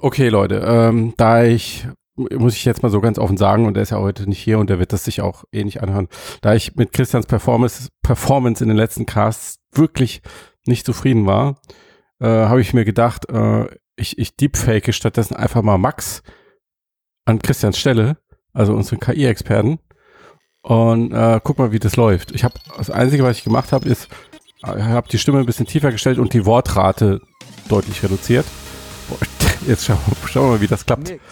Okay, Leute, ähm, da ich, muss ich jetzt mal so ganz offen sagen, und der ist ja heute nicht hier und der wird das sich auch eh nicht anhören, da ich mit Christians Performance, Performance in den letzten Casts wirklich nicht zufrieden war, äh, habe ich mir gedacht, äh, ich, ich deepfake stattdessen einfach mal Max an Christians Stelle, also unseren KI-Experten, und äh, guck mal, wie das läuft. Ich habe das Einzige, was ich gemacht habe, ist, ich habe die Stimme ein bisschen tiefer gestellt und die Wortrate deutlich reduziert. Jetzt schauen, schauen wir mal, wie das klappt. Nix.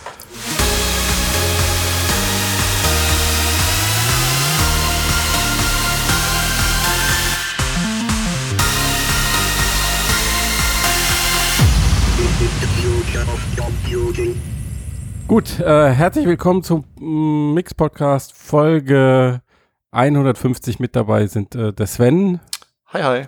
Gut, äh, herzlich willkommen zum mm, Mix Podcast Folge 150 mit dabei sind äh, der Sven. Hi, hi.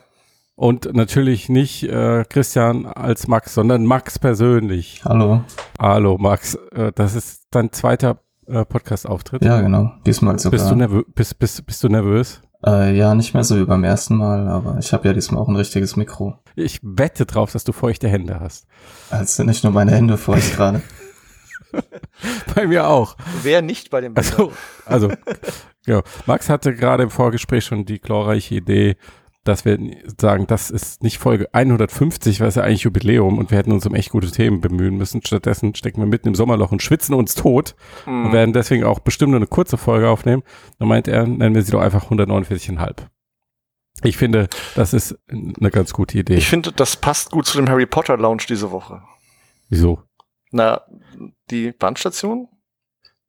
Und natürlich nicht äh, Christian als Max, sondern Max persönlich. Hallo. Hallo, Max. Äh, das ist dein zweiter äh, Podcast-Auftritt. Ja, genau. Diesmal sogar. Bist du, nervö bist, bist, bist du nervös? Äh, ja, nicht mehr so wie beim ersten Mal, aber ich habe ja diesmal auch ein richtiges Mikro. Ich wette drauf, dass du feuchte Hände hast. Also nicht nur meine Hände feucht gerade. bei mir auch. Wer nicht bei dem Bilder? Also, also ja. Max hatte gerade im Vorgespräch schon die glorreiche Idee, dass wir sagen, das ist nicht Folge 150, weil es ja eigentlich Jubiläum und wir hätten uns um echt gute Themen bemühen müssen. Stattdessen stecken wir mitten im Sommerloch und schwitzen uns tot mm. und werden deswegen auch bestimmt nur eine kurze Folge aufnehmen. Dann meint er, nennen wir sie doch einfach 149,5. Ich finde, das ist eine ganz gute Idee. Ich finde, das passt gut zu dem Harry Potter Lounge diese Woche. Wieso? Na, die Bahnstation?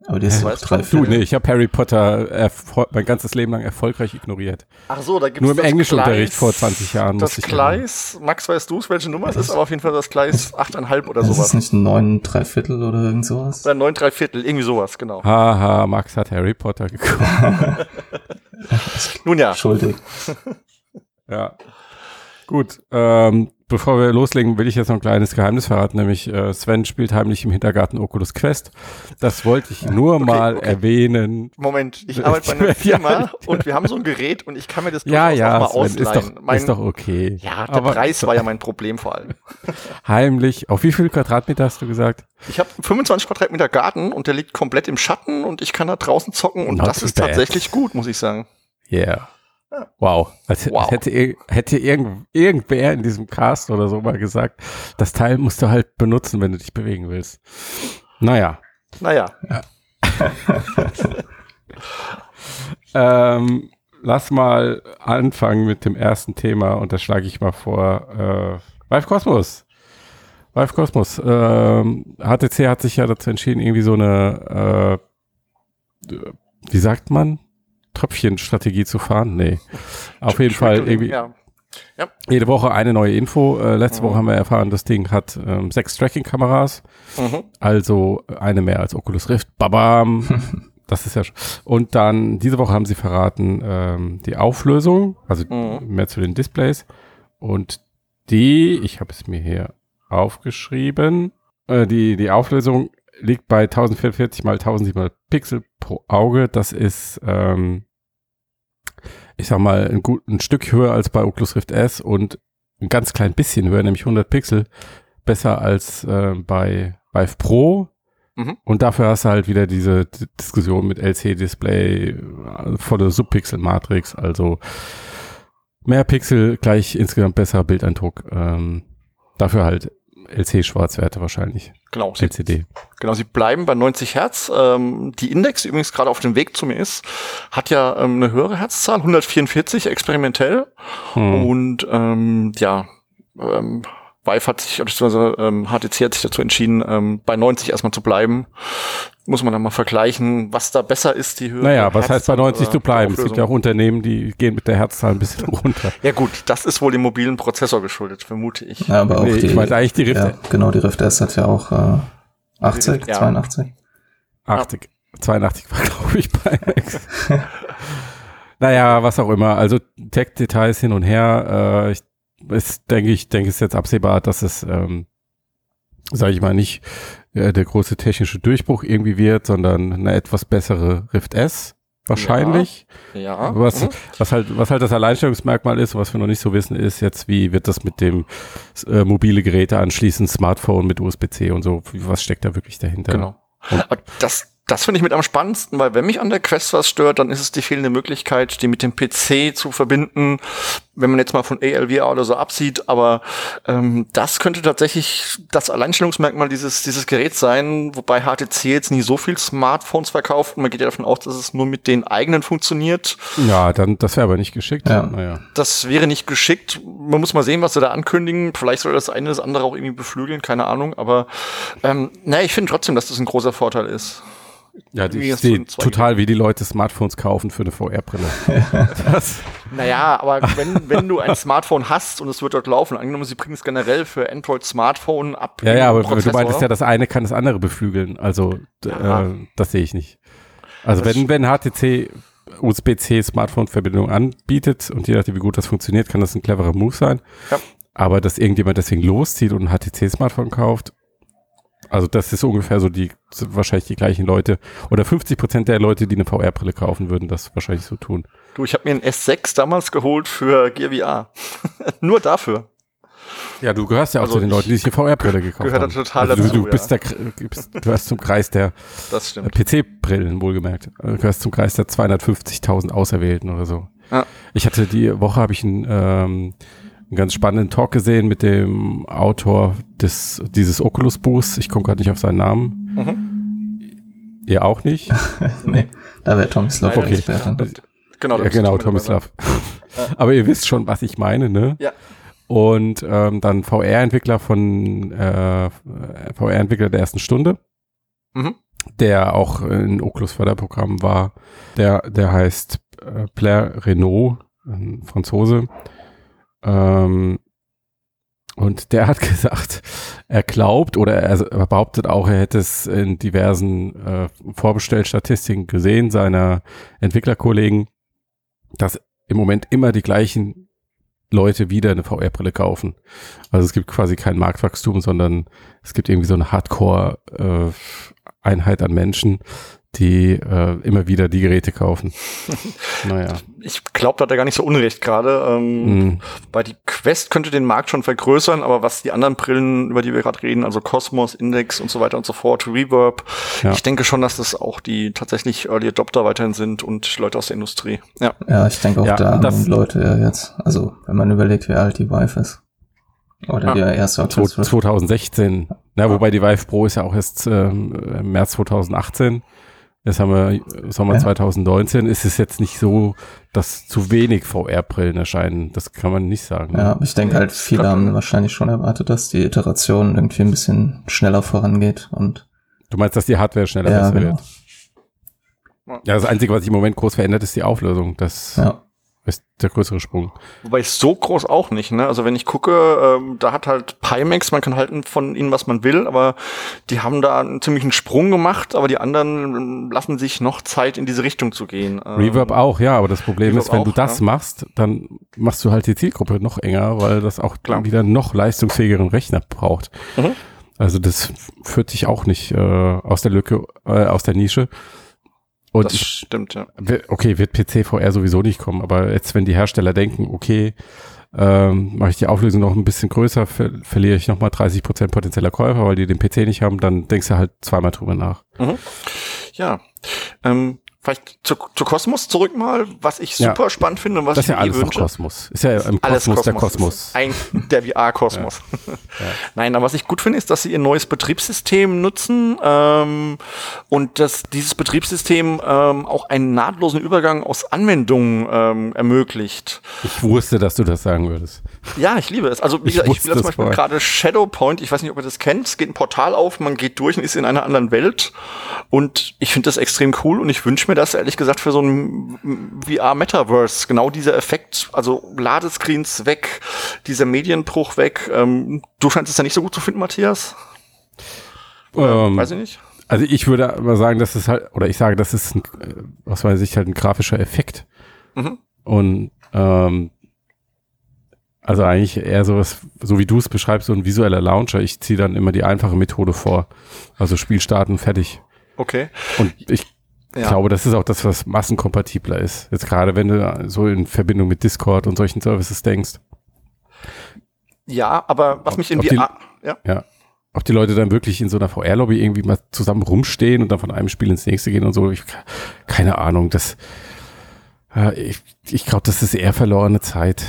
Aber die ist ja, drei Du, nee, ich habe Harry Potter mein ganzes Leben lang erfolgreich ignoriert. Ach so, da gibt es Nur im Englischunterricht vor 20 Jahren. Das Gleis, Max, weißt du es, welche Nummer es ist, aber auf jeden Fall das Gleis 8,5 oder sowas. Ist nicht ein 9 3 Viertel oder irgend sowas? Oder 9 3 Viertel, irgendwie sowas, genau. Haha, Max hat Harry Potter geguckt. Nun ja. Entschuldigung. ja. Gut, ähm, bevor wir loslegen, will ich jetzt noch ein kleines Geheimnis verraten, nämlich äh, Sven spielt heimlich im Hintergarten Oculus Quest. Das wollte ich nur okay, mal okay. erwähnen. Moment, ich arbeite bei einer Firma und wir haben so ein Gerät und ich kann mir das ja, ja, auch mal Sven, ausleihen. Ist doch, mein, ist doch okay. Ja, der Aber Preis war ja mein Problem vor allem. Heimlich. Auf wie viel Quadratmeter hast du gesagt? Ich habe 25 Quadratmeter Garten und der liegt komplett im Schatten und ich kann da draußen zocken und Not das ist bad. tatsächlich gut, muss ich sagen. Yeah. Wow. Als, wow. hätte, hätte irgend, irgendwer in diesem Cast oder so mal gesagt, das Teil musst du halt benutzen, wenn du dich bewegen willst. Naja. Naja. Ja. ähm, lass mal anfangen mit dem ersten Thema und das schlage ich mal vor. Äh, Vive Cosmos. Vive Cosmos. Ähm, HTC hat sich ja dazu entschieden, irgendwie so eine, äh, wie sagt man? Tröpfchenstrategie zu fahren? Nee. Auf jeden Fall irgendwie. Ja. Ja. Jede Woche eine neue Info. Äh, letzte mhm. Woche haben wir erfahren, das Ding hat ähm, sechs Tracking-Kameras. Mhm. Also eine mehr als Oculus Rift. Babam. das ist ja schon. Und dann diese Woche haben sie verraten, ähm, die Auflösung, also mhm. mehr zu den Displays. Und die, ich habe es mir hier aufgeschrieben, äh, die, die Auflösung liegt bei 1044 mal 1700 Pixel pro Auge. Das ist, ähm, ich sag mal, ein, gut, ein Stück höher als bei Oculus Rift S und ein ganz klein bisschen höher, nämlich 100 Pixel. Besser als äh, bei Vive Pro. Mhm. Und dafür hast du halt wieder diese D Diskussion mit LC-Display, äh, volle Subpixel-Matrix, also mehr Pixel gleich insgesamt besserer Bildeindruck. Ähm, dafür halt LC-Schwarzwerte wahrscheinlich. Genau. LCD. Genau, sie bleiben bei 90 Hertz. Ähm, die Index, die übrigens gerade auf dem Weg zu mir ist, hat ja ähm, eine höhere Herzzahl, 144 experimentell. Hm. Und ähm, ja, ähm, Vive hat sich, beziehungsweise ähm, HTC hat sich dazu entschieden, ähm, bei 90 erstmal zu bleiben. Muss man dann mal vergleichen, was da besser ist, die Höhe. Naja, was heißt bei 90 zu bleiben? Es gibt ja auch Unternehmen, die gehen mit der Herzzahl ein bisschen runter. ja gut, das ist wohl dem mobilen Prozessor geschuldet, vermute ich. Ja, aber auch nee, die, ich meine eigentlich die Rift. Ja, genau, die Rift S hat ja auch äh, 80, ja. 82. 80, 82 war glaube ich bei Max. naja, was auch immer. Also Tech-Details hin und her. Äh, ich ist, denke ich, denke es jetzt absehbar, dass es, ähm, sage ich mal, nicht äh, der große technische Durchbruch irgendwie wird, sondern eine etwas bessere Rift S. wahrscheinlich. Ja. ja. Was, mhm. was, halt, was halt das Alleinstellungsmerkmal ist, was wir noch nicht so wissen, ist jetzt, wie wird das mit dem äh, mobile Geräte anschließen, Smartphone mit USB-C und so, was steckt da wirklich dahinter? Genau. Und das, das finde ich mit am spannendsten, weil wenn mich an der Quest was stört, dann ist es die fehlende Möglichkeit, die mit dem PC zu verbinden, wenn man jetzt mal von ALVR oder so absieht. Aber ähm, das könnte tatsächlich das Alleinstellungsmerkmal dieses, dieses Geräts sein, wobei HTC jetzt nie so viel Smartphones verkauft. Man geht ja davon aus, dass es nur mit den eigenen funktioniert. Ja, dann das wäre aber nicht geschickt. Ja. Naja. Das wäre nicht geschickt. Man muss mal sehen, was sie da ankündigen. Vielleicht soll das eine das andere auch irgendwie beflügeln, keine Ahnung. Aber ähm, naja, ich finde trotzdem, dass das ein großer Vorteil ist. Ja, Wie ich sehe total, wie die Leute Smartphones kaufen für eine VR-Brille. Naja, aber wenn, wenn du ein Smartphone hast und es wird dort laufen, angenommen, sie bringen es generell für Android-Smartphone ab. ja, ja, aber du Prozessor. meintest ja, das eine kann das andere beflügeln. Also, Ja. äh, das sehe ich nicht. Also, Das wenn, wenn HTC USB-C Smartphone-Verbindung anbietet und je nachdem, wie gut das funktioniert, kann das ein cleverer Move sein. Ja. Aber dass irgendjemand deswegen loszieht und ein HTC-Smartphone kauft, also das ist ungefähr so die, wahrscheinlich die gleichen Leute oder 50 Prozent der Leute, die eine VR-Brille kaufen, würden das wahrscheinlich so tun. Du, ich habe mir einen S6 damals geholt für Gear VR. Nur dafür. Ja, du gehörst ja auch Also zu den Leuten, die sich eine VR-Brille gekauft gehöre da haben. total also du, dazu, du bist der, Kr- bist, du gehörst zum Kreis der stimmt. PC-Brillen, wohlgemerkt. Du gehörst zum Kreis der 250.000 Auserwählten oder so. Ja. Ich hatte die Woche, habe ich einen, ähm, einen ganz spannenden Talk gesehen mit dem Autor des, dieses Oculus-Buchs. Ich komme gerade nicht auf seinen Namen. Mhm. Ihr auch nicht? nee, da wäre Tomislav Leider okay. Experte. Genau, da ja, genau, dabei. Tomislav. Aber ihr wisst schon, was ich meine, ne? Ja. Und ähm, dann VR-Entwickler von äh, VR-Entwickler der ersten Stunde, Mhm. der auch in Oculus Förderprogramm war. Der, der heißt äh, Blair Renault, ein Franzose. Ähm, und der hat gesagt, er glaubt oder er, er behauptet auch, er hätte es in diversen äh, Vorbestellstatistiken gesehen, seiner Entwicklerkollegen, dass im Moment immer die gleichen Leute wieder eine VR-Brille kaufen. Also es gibt quasi kein Marktwachstum, sondern es gibt irgendwie so eine Hardcore-Einheit an Menschen, die äh, immer wieder die Geräte kaufen. naja. Ich glaube, da hat er gar nicht so unrecht gerade. Ähm, Mhm. Bei die Quest könnte den Markt schon vergrößern, aber was die anderen Brillen, über die wir gerade reden, also Cosmos, Index und so weiter und so fort, Reverb, Ja. ich denke schon, dass das auch die tatsächlich Early Adopter weiterhin sind und Leute aus der Industrie. Ja. Ja, ich denke auch Ja, da das- haben Leute ja jetzt, also wenn man überlegt, wie alt die Vive ist. Oder Ah, die erste Rift. 2016. Na, wobei die Vive Pro ist ja auch erst ähm, im März 2018. Jetzt haben wir Sommer Ja. 2019. Ist es jetzt nicht so, dass zu wenig VR-Brillen erscheinen? Das kann man nicht sagen. Ja, aber ich denke halt, viele Glaub- haben wahrscheinlich schon erwartet, dass die Iteration irgendwie ein bisschen schneller vorangeht und Du meinst, dass die Hardware schneller ja, besser genau. wird? Ja, das Einzige, was sich im Moment groß verändert, ist die Auflösung. Das Ja. Ist der größere Sprung. Wobei so groß auch nicht, ne? Also wenn ich gucke, ähm, da hat halt Pimax, man kann halten von ihnen, was man will, aber die haben da einen ziemlichen Sprung gemacht, aber die anderen ähm, lassen sich noch Zeit, in diese Richtung zu gehen. Ähm, Reverb auch, ja, aber das Problem Reverb ist, wenn du auch, das ja. machst, dann machst du halt die Zielgruppe noch enger, weil das auch Klar. wieder noch leistungsfähigeren Rechner braucht. Mhm. Also das führt dich auch nicht äh, aus der Lücke, äh, aus der Nische. Und Das ich, stimmt, ja. okay, wird PC VR sowieso nicht kommen, aber jetzt, wenn die Hersteller denken, okay, ähm, mache ich die Auflösung noch ein bisschen größer, ver verliere ich nochmal 30% potenzieller Käufer, weil die den PC nicht haben, dann denkst du halt zweimal drüber nach. Ja. Ähm, vielleicht zu, zu Kosmos zurück mal, was ich Ja. super spannend finde und was Das ist ich ja mir eh alles. Kosmos. Ist ja im Alles Kosmos, der Kosmos. Kosmos. Ein, der VR-Kosmos. Nein, aber was ich gut finde, ist, dass sie ihr neues Betriebssystem nutzen ähm, und dass dieses Betriebssystem ähm, auch einen nahtlosen Übergang aus Anwendungen ähm, ermöglicht. Ich wusste, dass du das sagen würdest. Ja, ich liebe es. Also wie Ich gesagt, ich wusste spiele zum Beispiel gerade Shadowpoint. Ich weiß nicht, ob ihr das kennt. Es geht ein Portal auf, man geht durch und ist in einer anderen Welt. Und ich finde das extrem cool und ich wünsche mir das ehrlich gesagt für so ein VR-Metaverse. Genau dieser Effekt, also Ladescreens weg, dieser Medienbruch weg. Ähm, du scheinst es ja nicht so gut zu finden, Matthias. Oder, Ähm, weiß ich nicht. Also ich würde aber sagen, das ist halt, oder ich sage, das ist ein, äh, aus meiner Sicht halt ein grafischer Effekt. Mhm. Und ähm, also eigentlich eher sowas, so wie du es beschreibst, so ein visueller Launcher. Ich ziehe dann immer die einfache Methode vor. Also Spiel starten, fertig. Okay. Und ich Ich glaube, das ist auch das, was massenkompatibler ist. Jetzt gerade, wenn du so in Verbindung mit Discord und solchen Services denkst. Ja, aber was Ob- mich in ob die- VR, ja, Ja. Ob die Leute dann wirklich in so einer VR-Lobby irgendwie mal zusammen rumstehen und dann von einem Spiel ins nächste gehen und so. Ich, keine Ahnung. Das, äh, ich, ich glaube, das ist eher verlorene Zeit.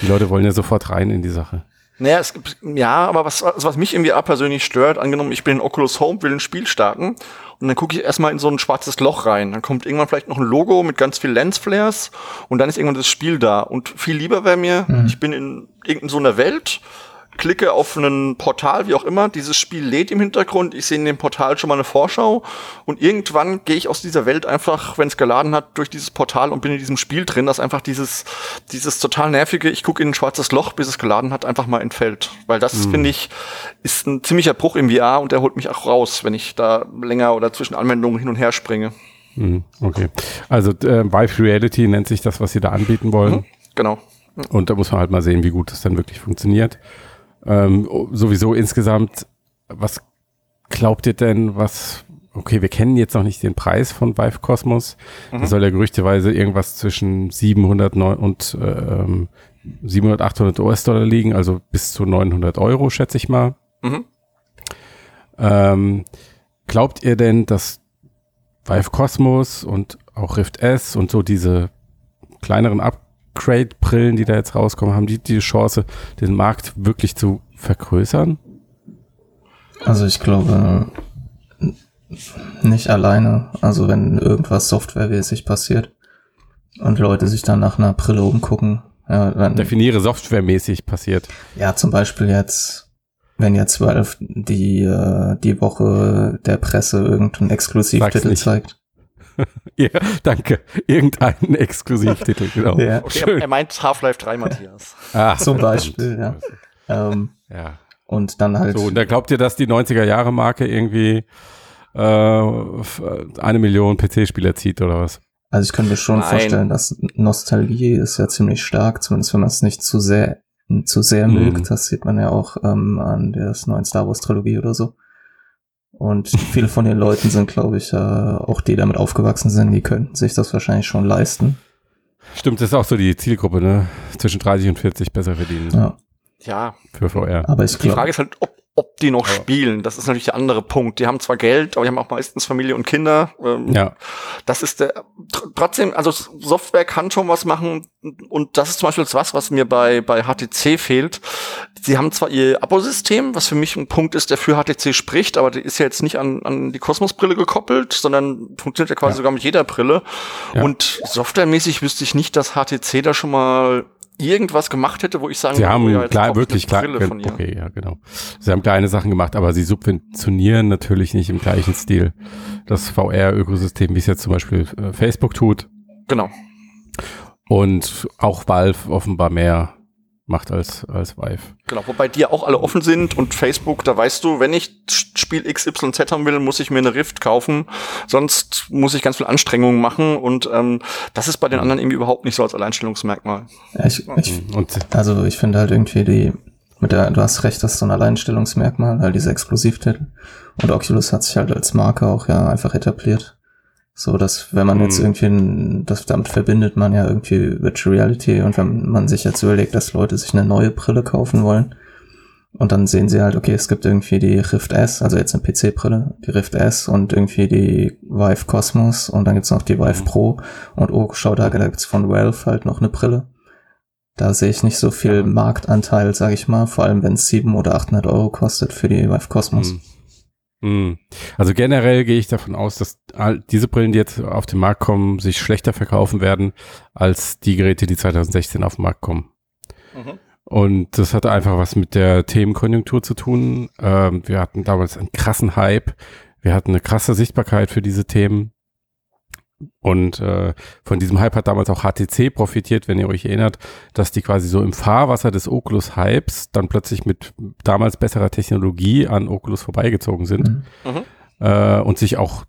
Die Leute wollen ja sofort rein in die Sache. Naja, es gibt, ja, aber was, was mich VR persönlich stört, angenommen, ich bin in Oculus Home, will ein Spiel starten und dann gucke ich erstmal in so ein schwarzes Loch rein. Dann kommt irgendwann vielleicht noch ein Logo mit ganz viel Lensflares und dann ist irgendwann das Spiel da. Und viel lieber wäre mir, ich bin in irgendeiner so einer Welt, klicke auf ein Portal, wie auch immer, dieses Spiel lädt im Hintergrund, ich sehe in dem Portal schon mal eine Vorschau und irgendwann gehe ich aus dieser Welt einfach, wenn es geladen hat, durch dieses Portal und bin in diesem Spiel drin, dass einfach dieses, dieses total nervige, ich gucke in ein schwarzes Loch, bis es geladen hat, einfach mal entfällt. Weil das, finde ich, ist ein ziemlicher Bruch im VR und der holt mich auch raus, wenn ich da länger oder zwischen Anwendungen hin und her springe. Mhm, okay. Also äh, Vive Reality nennt sich das, was sie da anbieten wollen. Mhm. Genau. Und da muss man halt mal sehen, wie gut das dann wirklich funktioniert. Ähm, sowieso insgesamt, was glaubt ihr denn, was, okay, wir kennen jetzt noch nicht den Preis von Vive Cosmos. Mhm. Da soll ja gerüchteweise irgendwas zwischen 700 neu- und ähm, 700, 800 US-Dollar liegen, also bis zu 900 Euro, schätze ich mal. Mhm. Ähm, glaubt ihr denn, dass Vive Cosmos und auch Rift S und so diese kleineren Upgrade-Brillen, die da jetzt rauskommen, haben die die Chance, den Markt wirklich zu vergrößern? Also ich glaube n- nicht alleine. Also wenn irgendwas softwaremäßig passiert und Leute sich dann nach einer Brille umgucken, ja, dann Definiere softwaremäßig passiert. ja zum Beispiel jetzt, wenn jetzt Valve die äh, die Woche der Presse irgendeinen Exklusivtitel zeigt. Ja, danke. Irgendeinen Exklusivtitel, genau. Ja. Okay, er, Schön. er meint Half-Life 3, Matthias. Ah, Zum. Beispiel, ja. Ähm, Ja. und dann halt So, und da glaubt ihr, dass die 90er-Jahre-Marke irgendwie äh, f- eine Million PC-Spieler zieht oder was? Also ich könnte mir schon Nein. vorstellen, dass Nostalgie ist ja ziemlich stark, zumindest wenn man es nicht zu sehr zu sehr Mhm. mögt. Das sieht man ja auch ähm, an der neuen Star Wars Trilogie oder so. Und viele von den Leuten sind, glaube ich, äh, auch die damit aufgewachsen sind, die könnten sich das wahrscheinlich schon leisten. Stimmt, das ist auch so die Zielgruppe, ne? Zwischen 30 und 40 besser verdienen Ja. Ja, für VR. Aber ich die Frage ist halt, ob, ob die noch spielen. Das ist natürlich der andere Punkt. Die haben zwar Geld, aber die haben auch meistens Familie und Kinder. Ähm, Ja, Das ist der, tr- trotzdem, also Software kann schon was machen und das ist zum Beispiel was, was mir bei, bei HTC fehlt. Sie haben zwar ihr Abosystem, was für mich ein Punkt ist, der für HTC spricht, aber die ist ja jetzt nicht an, an die Kosmos-Brille gekoppelt, sondern funktioniert ja quasi Ja. sogar mit jeder Brille. Ja. Und softwaremäßig wüsste ich nicht, dass HTC da schon mal irgendwas gemacht hätte, wo ich sagen sie haben oh ja, klar, wirklich klar, okay, ja, genau. Sie haben kleine Sachen gemacht, aber sie subventionieren natürlich nicht im gleichen Stil das VR-Ökosystem, wie es jetzt zum Beispiel äh, Facebook tut Genau. und auch Valve offenbar mehr macht als, als Vive. Genau, wobei die ja auch alle offen sind und Facebook, da weißt du, wenn ich Spiel XYZ haben will, muss ich mir eine Rift kaufen, sonst muss ich ganz viel Anstrengungen machen und ähm, das ist bei den anderen irgendwie überhaupt nicht so als Alleinstellungsmerkmal. ja, ich, ich, Und also ich finde halt irgendwie die, mit der, du hast recht, das ist so ein Alleinstellungsmerkmal, halt diese Exklusivtitel. Und Oculus hat sich halt als Marke auch ja einfach etabliert. So, dass wenn man jetzt Mhm. irgendwie, ein- das damit verbindet man ja irgendwie Virtual Reality und wenn man sich jetzt überlegt, dass Leute sich eine neue Brille kaufen wollen und dann sehen sie halt, okay, es gibt irgendwie die Rift S, also jetzt eine PC-Brille, die Rift S und irgendwie die Vive Cosmos und dann gibt's noch die Vive Mhm. Pro und oh, schau da, da gibt's von Valve halt noch eine Brille. Da sehe ich nicht so viel. Marktanteil, sage ich mal, vor allem wenn es 700 oder 800 Euro kostet für die Vive Cosmos. Mm. Mm. Also generell gehe ich davon aus, dass all diese Brillen, die jetzt auf den Markt kommen, sich schlechter verkaufen werden als die Geräte, die 2016 auf den Markt kommen. Und das hatte einfach was mit der Themenkonjunktur zu tun. Ähm, wir hatten damals einen krassen Hype. Wir hatten eine krasse Sichtbarkeit für diese Themen. Und äh, von diesem Hype hat damals auch HTC profitiert, wenn ihr euch erinnert, dass die quasi so im Fahrwasser des Oculus-Hypes dann plötzlich mit damals besserer Technologie an Oculus vorbeigezogen sind Mhm. äh, und sich auch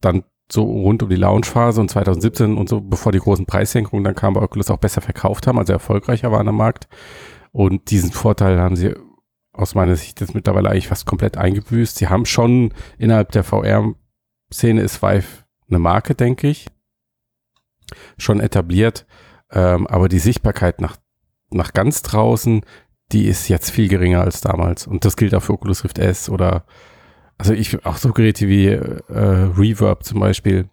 dann so rund um die Launchphase und 2017 und so, bevor die großen Preissenkungen dann kamen, bei Oculus auch besser verkauft haben, also erfolgreicher waren am Markt. Und diesen Vorteil haben sie aus meiner Sicht jetzt mittlerweile eigentlich fast komplett eingebüßt. Sie haben schon innerhalb der VR-Szene ist Vive eine Marke, denke ich. Schon etabliert. Ähm, aber die Sichtbarkeit nach, nach ganz draußen, die ist jetzt viel geringer als damals. Und das gilt auch für Oculus Rift S oder also ich auch so Geräte wie äh, Reverb zum Beispiel.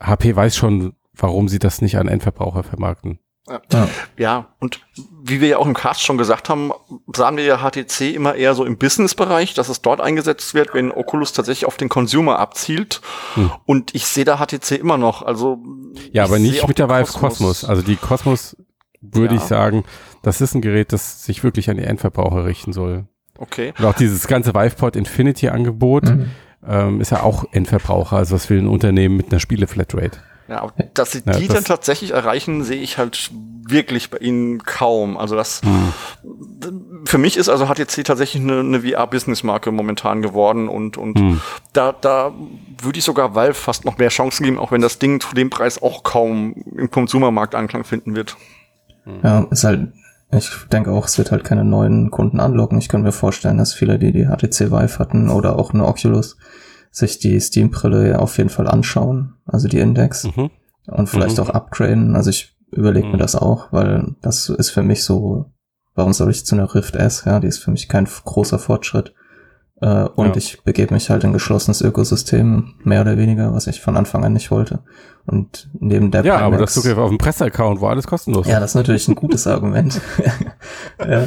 HP weiß schon, warum sie das nicht an Endverbraucher vermarkten. Ja. ja. und wie wir ja auch im Cast schon gesagt haben, sahen wir ja HTC immer eher so im Business-Bereich, dass es dort eingesetzt wird, wenn Oculus tatsächlich auf den Consumer abzielt. Hm. Und ich sehe da HTC immer noch. Also ja, aber nicht mit der Vive Cosmos. Also die Cosmos würde ja. ich sagen, das ist ein Gerät, das sich wirklich an die Endverbraucher richten soll. Okay. Und auch dieses ganze VivePod Infinity Angebot mhm. ähm, ist ja auch Endverbraucher. Also was will ein Unternehmen mit einer Spiele-Flatrate? Ja, aber dass sie ja, die das dann tatsächlich erreichen, sehe ich halt wirklich bei ihnen kaum. Also das hm. für mich ist also HTC tatsächlich eine, eine VR-Business-Marke momentan geworden und und hm. da da würde ich sogar Valve fast noch mehr Chancen geben, auch wenn das Ding zu dem Preis auch kaum im Konsumermarkt Anklang finden wird. Ja, ist halt ich denke auch, es wird halt keine neuen Kunden anlocken. Ich kann mir vorstellen, dass viele, die die HTC Vive hatten oder auch eine Oculus, sich die Steam-Brille auf jeden Fall anschauen, also die Index, mhm. und vielleicht mhm. auch upgraden. Also ich überlege mhm. mir das auch, weil das ist für mich so, warum soll ich zu einer Rift S? Ja, die ist für mich kein großer Fortschritt. Äh, und ja. ich begebe mich halt in ein geschlossenes Ökosystem, mehr oder weniger, was ich von Anfang an nicht wollte. Und neben der Ja, Pimax, aber das Zugriff auf einen Presseaccount, wo alles kostenlos ist. Ja, das ist natürlich ein gutes Argument. ja.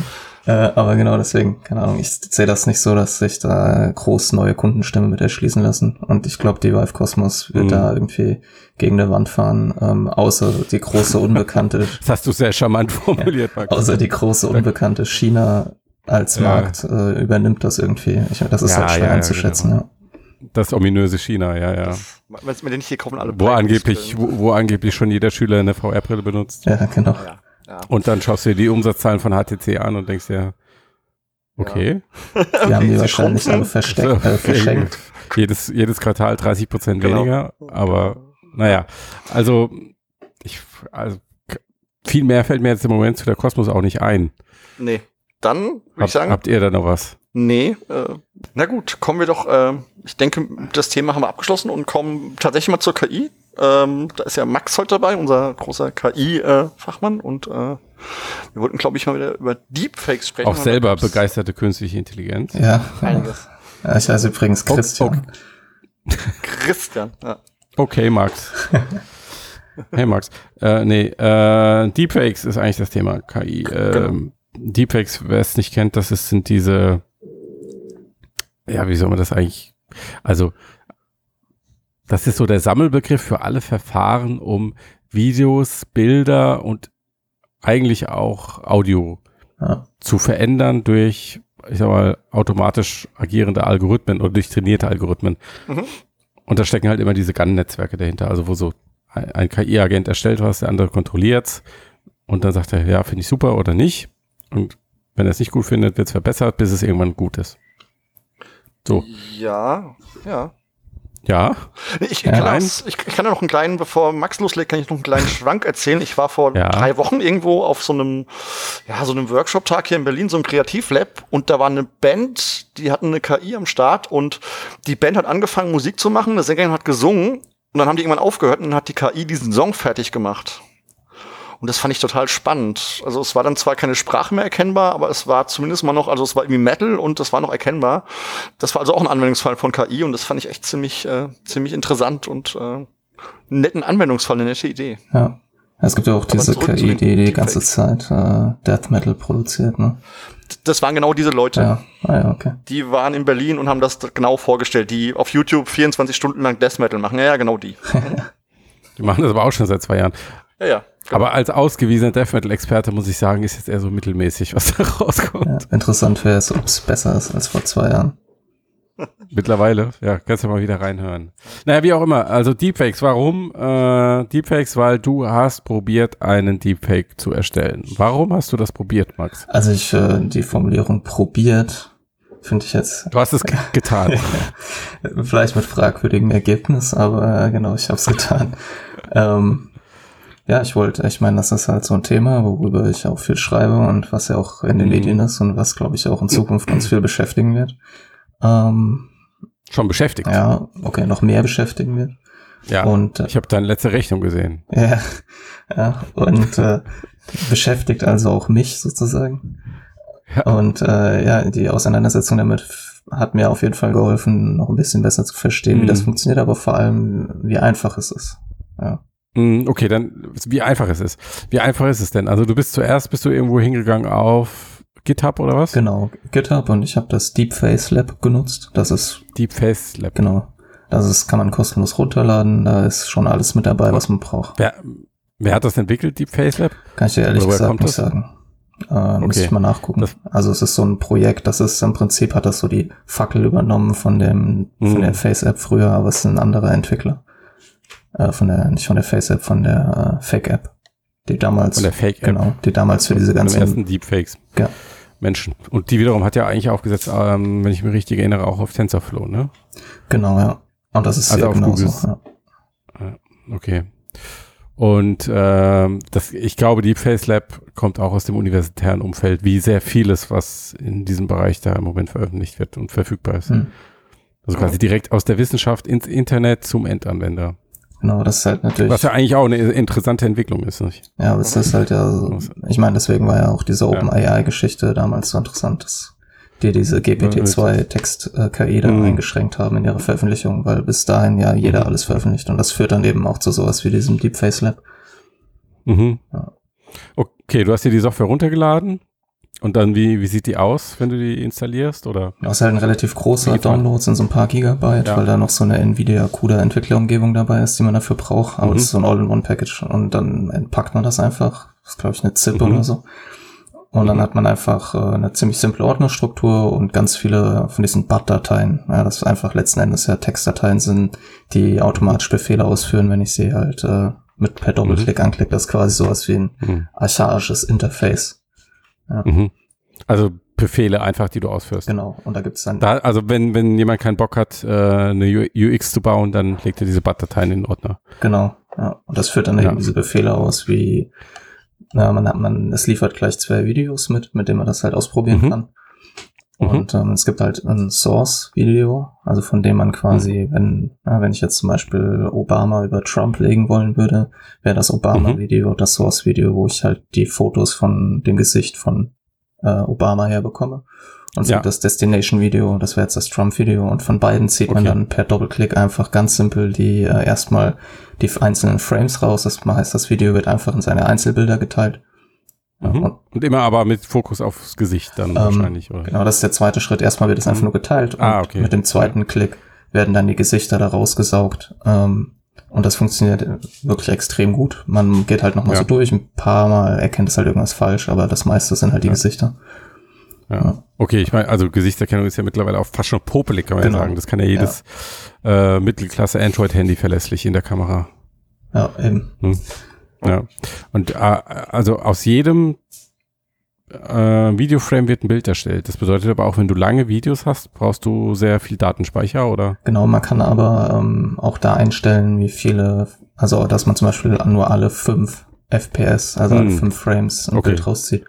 Äh, aber genau deswegen, keine Ahnung, ich sehe das nicht so, dass sich da groß neue Kundenstämme mit erschließen lassen. Und ich glaube, die Vive Cosmos wird mhm. da irgendwie gegen eine Wand fahren, ähm, außer die große Unbekannte. das hast du sehr charmant formuliert, ja. Außer die große Unbekannte China als Markt äh, übernimmt das irgendwie. Ich, das ist ja, halt schwer ja, einzuschätzen, genau. ja. Das ominöse China, ja, ja. Wenn es mir nicht hier kaufen, alle wo angeblich, wo, wo, angeblich schon jeder Schüler eine VR-Brille benutzt. Ja, genau. Ja. Ja. Und dann schaust du dir die Umsatzzahlen von HTC an und denkst dir, okay. Ja. Die haben die wahrscheinlich alle versteckt, äh, verschenkt. jedes, jedes Quartal 30 Prozent genau. weniger, aber naja, also ich, also viel mehr fällt mir jetzt im Moment zu der Kosmos auch nicht ein. Nee. Dann würde ich sagen. Habt ihr da noch was? Nee, äh, na gut, kommen wir doch, äh, ich denke, das Thema haben wir abgeschlossen und kommen tatsächlich mal zur KI. Ähm, da ist ja Max heute dabei, unser großer KI-Fachmann. Äh, und äh, wir wollten, glaube ich, mal wieder über Deepfakes sprechen. Auch selber begeisterte künstliche Intelligenz. Ja, einiges. Ja, ich heiße übrigens Christian. Oh, oh. Christian, ja. Okay, Max. hey Max. Äh, nee, äh, Deepfakes ist eigentlich das Thema KI. Genau. Ähm, genau. Deepfakes, wer es nicht kennt, das ist, sind diese, ja, wie soll man das eigentlich, also das ist so der Sammelbegriff für alle Verfahren, um Videos, Bilder und eigentlich auch Audio ja. zu verändern durch, ich sag mal, automatisch agierende Algorithmen oder durch trainierte Algorithmen. Mhm. Und da stecken halt immer diese GAN-Netzwerke dahinter, also wo so ein, ein KI-Agent erstellt was, der andere kontrolliert und dann sagt er, ja, finde ich super oder nicht. Und wenn er es nicht gut findet, wird es verbessert, bis es irgendwann gut ist. So. Ja, ja. Ja. Ich, ja, kann, das, ich, kann ja noch einen kleinen, bevor Max loslegt, kann ich noch einen kleinen Schwank erzählen. Ich war vor ja. drei Wochen irgendwo auf so einem, ja, so einem Workshop-Tag hier in Berlin, so einem Kreativlab und da war eine Band, die hatten eine KI am Start und die Band hat angefangen, Musik zu machen, der Sängerin hat gesungen und dann haben die irgendwann aufgehört und dann hat die KI diesen Song fertig gemacht. Und das fand ich total spannend. Also es war dann zwar keine Sprache mehr erkennbar, aber es war zumindest mal noch, also es war irgendwie Metal und das war noch erkennbar. Das war also auch ein Anwendungsfall von KI und das fand ich echt ziemlich, äh, ziemlich interessant und äh, einen netten Anwendungsfall, eine nette Idee. Ja. Es gibt ja auch diese KI, die die ganze Zeit äh, Death Metal produziert, ne? Das waren genau diese Leute. Ja. Ah, ja, okay. Die waren in Berlin und haben das genau vorgestellt, die auf YouTube 24 Stunden lang Death Metal machen. Ja, ja, genau die. die machen das aber auch schon seit zwei Jahren. Ja, ja. Genau. Aber als ausgewiesener Death Metal-Experte muss ich sagen, ist jetzt eher so mittelmäßig, was da rauskommt. Ja, interessant wäre es, ob es besser ist als vor zwei Jahren. Mittlerweile, ja, kannst du mal wieder reinhören. Naja, wie auch immer, also Deepfakes, warum äh, Deepfakes? Weil du hast probiert, einen Deepfake zu erstellen. Warum hast du das probiert, Max? Also ich, äh, die Formulierung probiert, finde ich jetzt... Du hast es getan. Vielleicht mit fragwürdigem Ergebnis, aber äh, genau, ich habe es getan. ähm, ja, ich wollte, ich meine, das ist halt so ein Thema, worüber ich auch viel schreibe und was ja auch in den mhm. Medien ist und was, glaube ich, auch in Zukunft uns viel beschäftigen wird. Ähm, Schon beschäftigt? Ja, okay, noch mehr beschäftigen wird. Ja, und, äh, ich habe deine letzte Rechnung gesehen. Ja, ja und äh, beschäftigt also auch mich sozusagen. Ja. Und äh, ja, die Auseinandersetzung damit hat mir auf jeden Fall geholfen, noch ein bisschen besser zu verstehen, mhm. wie das mhm. funktioniert, aber vor allem, wie einfach es ist. Ja. Mhm, okay, dann wie einfach es ist. Wie einfach ist es denn? Also du bist zuerst, bist du irgendwo hingegangen auf GitHub oder was? Genau, GitHub und ich habe das Deepface Lab genutzt. Das ist Deepface Lab. Genau. Das ist, kann man kostenlos runterladen. Da ist schon alles mit dabei, was man braucht. Wer, wer hat das entwickelt, Deepface Lab? Kann ich dir ehrlich gesagt nicht das? sagen. Äh, okay. Muss ich mal nachgucken. Das also es ist so ein Projekt, das ist im Prinzip hat das so die Fackel übernommen von dem, mhm. von der Face-App früher, aber es ist ein anderer Entwickler. Äh, von der, nicht von der Face-App, von der äh, Fake-App. Die damals, von der Fake-App. Genau, die damals für diese ganzen. ersten Deepfakes. Ja. Menschen. Und die wiederum hat ja eigentlich aufgesetzt, ähm, wenn ich mich richtig erinnere, auch auf TensorFlow, ne? Genau, ja. Und das ist also ja genauso. Ja. Okay. Und ähm, das, ich glaube, die FaceLab kommt auch aus dem universitären Umfeld, wie sehr vieles, was in diesem Bereich da im Moment veröffentlicht wird und verfügbar ist. Hm. Also quasi direkt aus der Wissenschaft ins Internet zum Endanwender. Genau, das ist halt natürlich. Was ja eigentlich auch eine interessante Entwicklung ist, nicht? Ja, aber es ist halt ja so, ich meine, deswegen war ja auch diese OpenAI-Geschichte damals so interessant, dass die diese GPT-2-Text-KI da mhm. eingeschränkt haben in ihrer Veröffentlichung, weil bis dahin ja jeder mhm. alles veröffentlicht und das führt dann eben auch zu sowas wie diesem Deepface Lab. Mhm. Ja. Okay, du hast dir die Software runtergeladen und dann, wie, wie sieht die aus, wenn du die installierst? Oder? Ja, ist halt ein relativ großer Download, sind so ein paar Gigabyte, ja. weil da noch so eine Nvidia CUDA Entwicklerumgebung dabei ist, die man dafür braucht. Aber mhm. das ist so ein All-in-One-Package und dann entpackt man das einfach. Das ist, glaube ich, eine ZIP mhm. oder so. Und dann mhm. hat man einfach äh, eine ziemlich simple Ordnerstruktur und ganz viele von diesen BAT-Dateien. Ja, das ist einfach letzten Endes ja Textdateien sind, die automatisch Befehle ausführen, wenn ich sie halt äh, mit per Doppelklick mhm. anklicke. Das ist quasi sowas wie ein mhm. archaisches Interface. Ja. Mhm. Also Befehle einfach, die du ausführst. Genau. Und da gibt's dann. Da, also wenn, wenn jemand keinen Bock hat, äh, eine UX zu bauen, dann legt er diese BAT-Dateien in den Ordner. Genau. Ja. Und das führt dann ja. eben diese Befehle aus, wie ja, man hat, man, es liefert gleich zwei Videos mit, mit denen man das halt ausprobieren mhm. kann. Mhm. Und ähm, es gibt halt ein Source-Video, also von dem man quasi, mhm. wenn, ja, wenn ich jetzt zum Beispiel Obama über Trump legen wollen würde, wäre das Obama-Video, mhm. das Source-Video, wo ich halt die Fotos von dem Gesicht von äh, Obama herbekomme. Und es ja. gibt das Destination-Video, das wäre jetzt das Trump-Video. Und von beiden zieht okay. man dann per Doppelklick einfach ganz simpel die äh, erstmal die einzelnen Frames raus. Das heißt, das Video wird einfach in seine Einzelbilder geteilt. Mhm. Und, und, immer aber mit Fokus aufs Gesicht dann ähm, wahrscheinlich, oder? Genau, das ist der zweite Schritt. Erstmal wird es einfach mhm. nur geteilt ah, okay. mit dem zweiten ja. Klick werden dann die Gesichter da rausgesaugt. Ähm, und das funktioniert wirklich extrem gut. Man geht halt nochmal ja. so durch, ein paar Mal erkennt es halt irgendwas falsch, aber das meiste sind halt die ja. Gesichter. Ja. Okay, ich meine, also Gesichtserkennung ist ja mittlerweile auch fast schon popelig, kann man genau. ja sagen. Das kann ja jedes ja. Äh, Mittelklasse Android-Handy verlässlich in der Kamera. Ja, eben. Hm. Ja. Und äh, also aus jedem äh, Videoframe wird ein Bild erstellt. Das bedeutet aber auch, wenn du lange Videos hast, brauchst du sehr viel Datenspeicher, oder? Genau, man kann aber ähm, auch da einstellen, wie viele, also dass man zum Beispiel nur alle fünf FPS, also hm. alle fünf Frames ein okay. Bild rauszieht.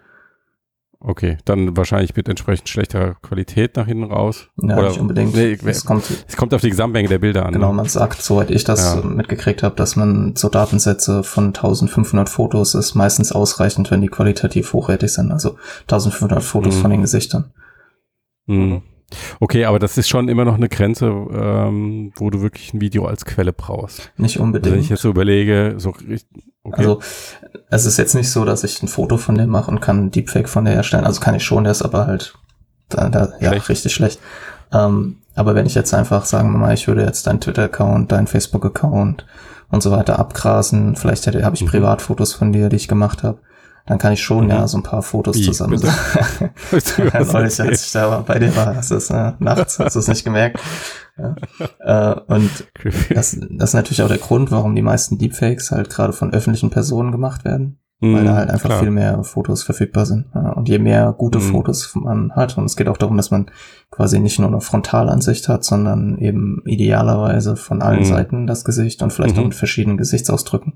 Okay, dann wahrscheinlich mit entsprechend schlechter Qualität nach hinten raus. Ja, Oder, nicht unbedingt. Nee, es, kommt, es kommt auf die Gesamtmenge der Bilder an. Genau, ne? man sagt, soweit ich das ja. mitgekriegt habe, dass man so Datensätze von 1500 Fotos ist meistens ausreichend, wenn die qualitativ hochwertig sind. Also 1500 Fotos mhm. von den Gesichtern. Mhm. Okay, aber das ist schon immer noch eine Grenze, ähm, wo du wirklich ein Video als Quelle brauchst. Nicht unbedingt. Wenn ich jetzt so überlege, so Okay. Also es ist jetzt nicht so, dass ich ein Foto von der mache und kann ein Deepfake von der erstellen. Also kann ich schon, der ist aber halt da, da, ja, richtig schlecht. Ähm, aber wenn ich jetzt einfach sagen wir mal, ich würde jetzt deinen Twitter-Account, deinen Facebook-Account und so weiter abgrasen, vielleicht hätte habe ich mhm. Privatfotos von dir, die ich gemacht habe, dann kann ich schon mhm. ja so ein paar Fotos Wie, zusammen. Neulich, als ich da bei dir war, hast du es äh, nachts, hast du es nicht gemerkt. Ja. Äh, und das, das ist natürlich auch der Grund, warum die meisten Deepfakes halt gerade von öffentlichen Personen gemacht werden weil da mhm, halt einfach klar. viel mehr Fotos verfügbar sind. Und je mehr gute mhm. Fotos man hat, und es geht auch darum, dass man quasi nicht nur eine Frontalansicht hat, sondern eben idealerweise von allen mhm. Seiten das Gesicht und vielleicht mhm. auch mit verschiedenen Gesichtsausdrücken.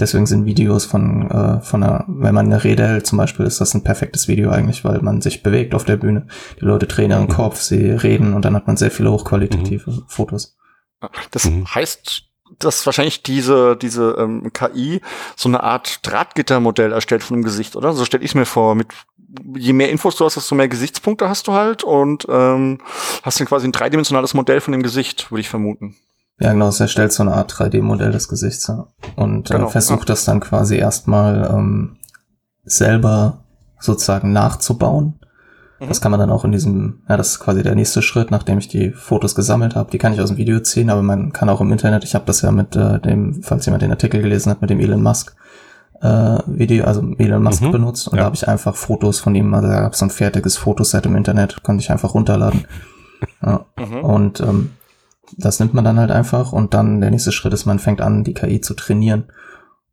Deswegen sind Videos von, äh, von einer, wenn man eine Rede hält zum Beispiel, ist das ein perfektes Video eigentlich, weil man sich bewegt auf der Bühne. Die Leute drehen ihren mhm. Kopf, sie reden und dann hat man sehr viele hochqualitative mhm. Fotos. Das heißt, dass wahrscheinlich diese, diese ähm, KI so eine Art Drahtgittermodell erstellt von dem Gesicht, oder? So stelle ich mir vor. Mit je mehr Infos du hast, desto mehr Gesichtspunkte hast du halt und ähm, hast dann quasi ein dreidimensionales Modell von dem Gesicht, würde ich vermuten. Ja, genau, es erstellt so eine Art 3D-Modell des Gesichts ja. und äh, Genau, versucht das dann quasi erstmal ähm, selber sozusagen nachzubauen. Mhm. Das kann man dann auch in diesem, ja, das ist quasi der nächste Schritt, nachdem ich die Fotos gesammelt habe. Die kann ich aus dem Video ziehen, aber man kann auch im Internet, ich habe das ja mit äh, dem, falls jemand den Artikel gelesen hat, mit dem Elon Musk äh, Video, also Elon Musk Mhm. benutzt und Ja. da habe ich einfach Fotos von ihm, also da gab es so ein fertiges Fotoset im Internet, konnte ich einfach runterladen. ja. Mhm. Und ähm, das nimmt man dann halt einfach und dann der nächste Schritt ist, man fängt an, die KI zu trainieren.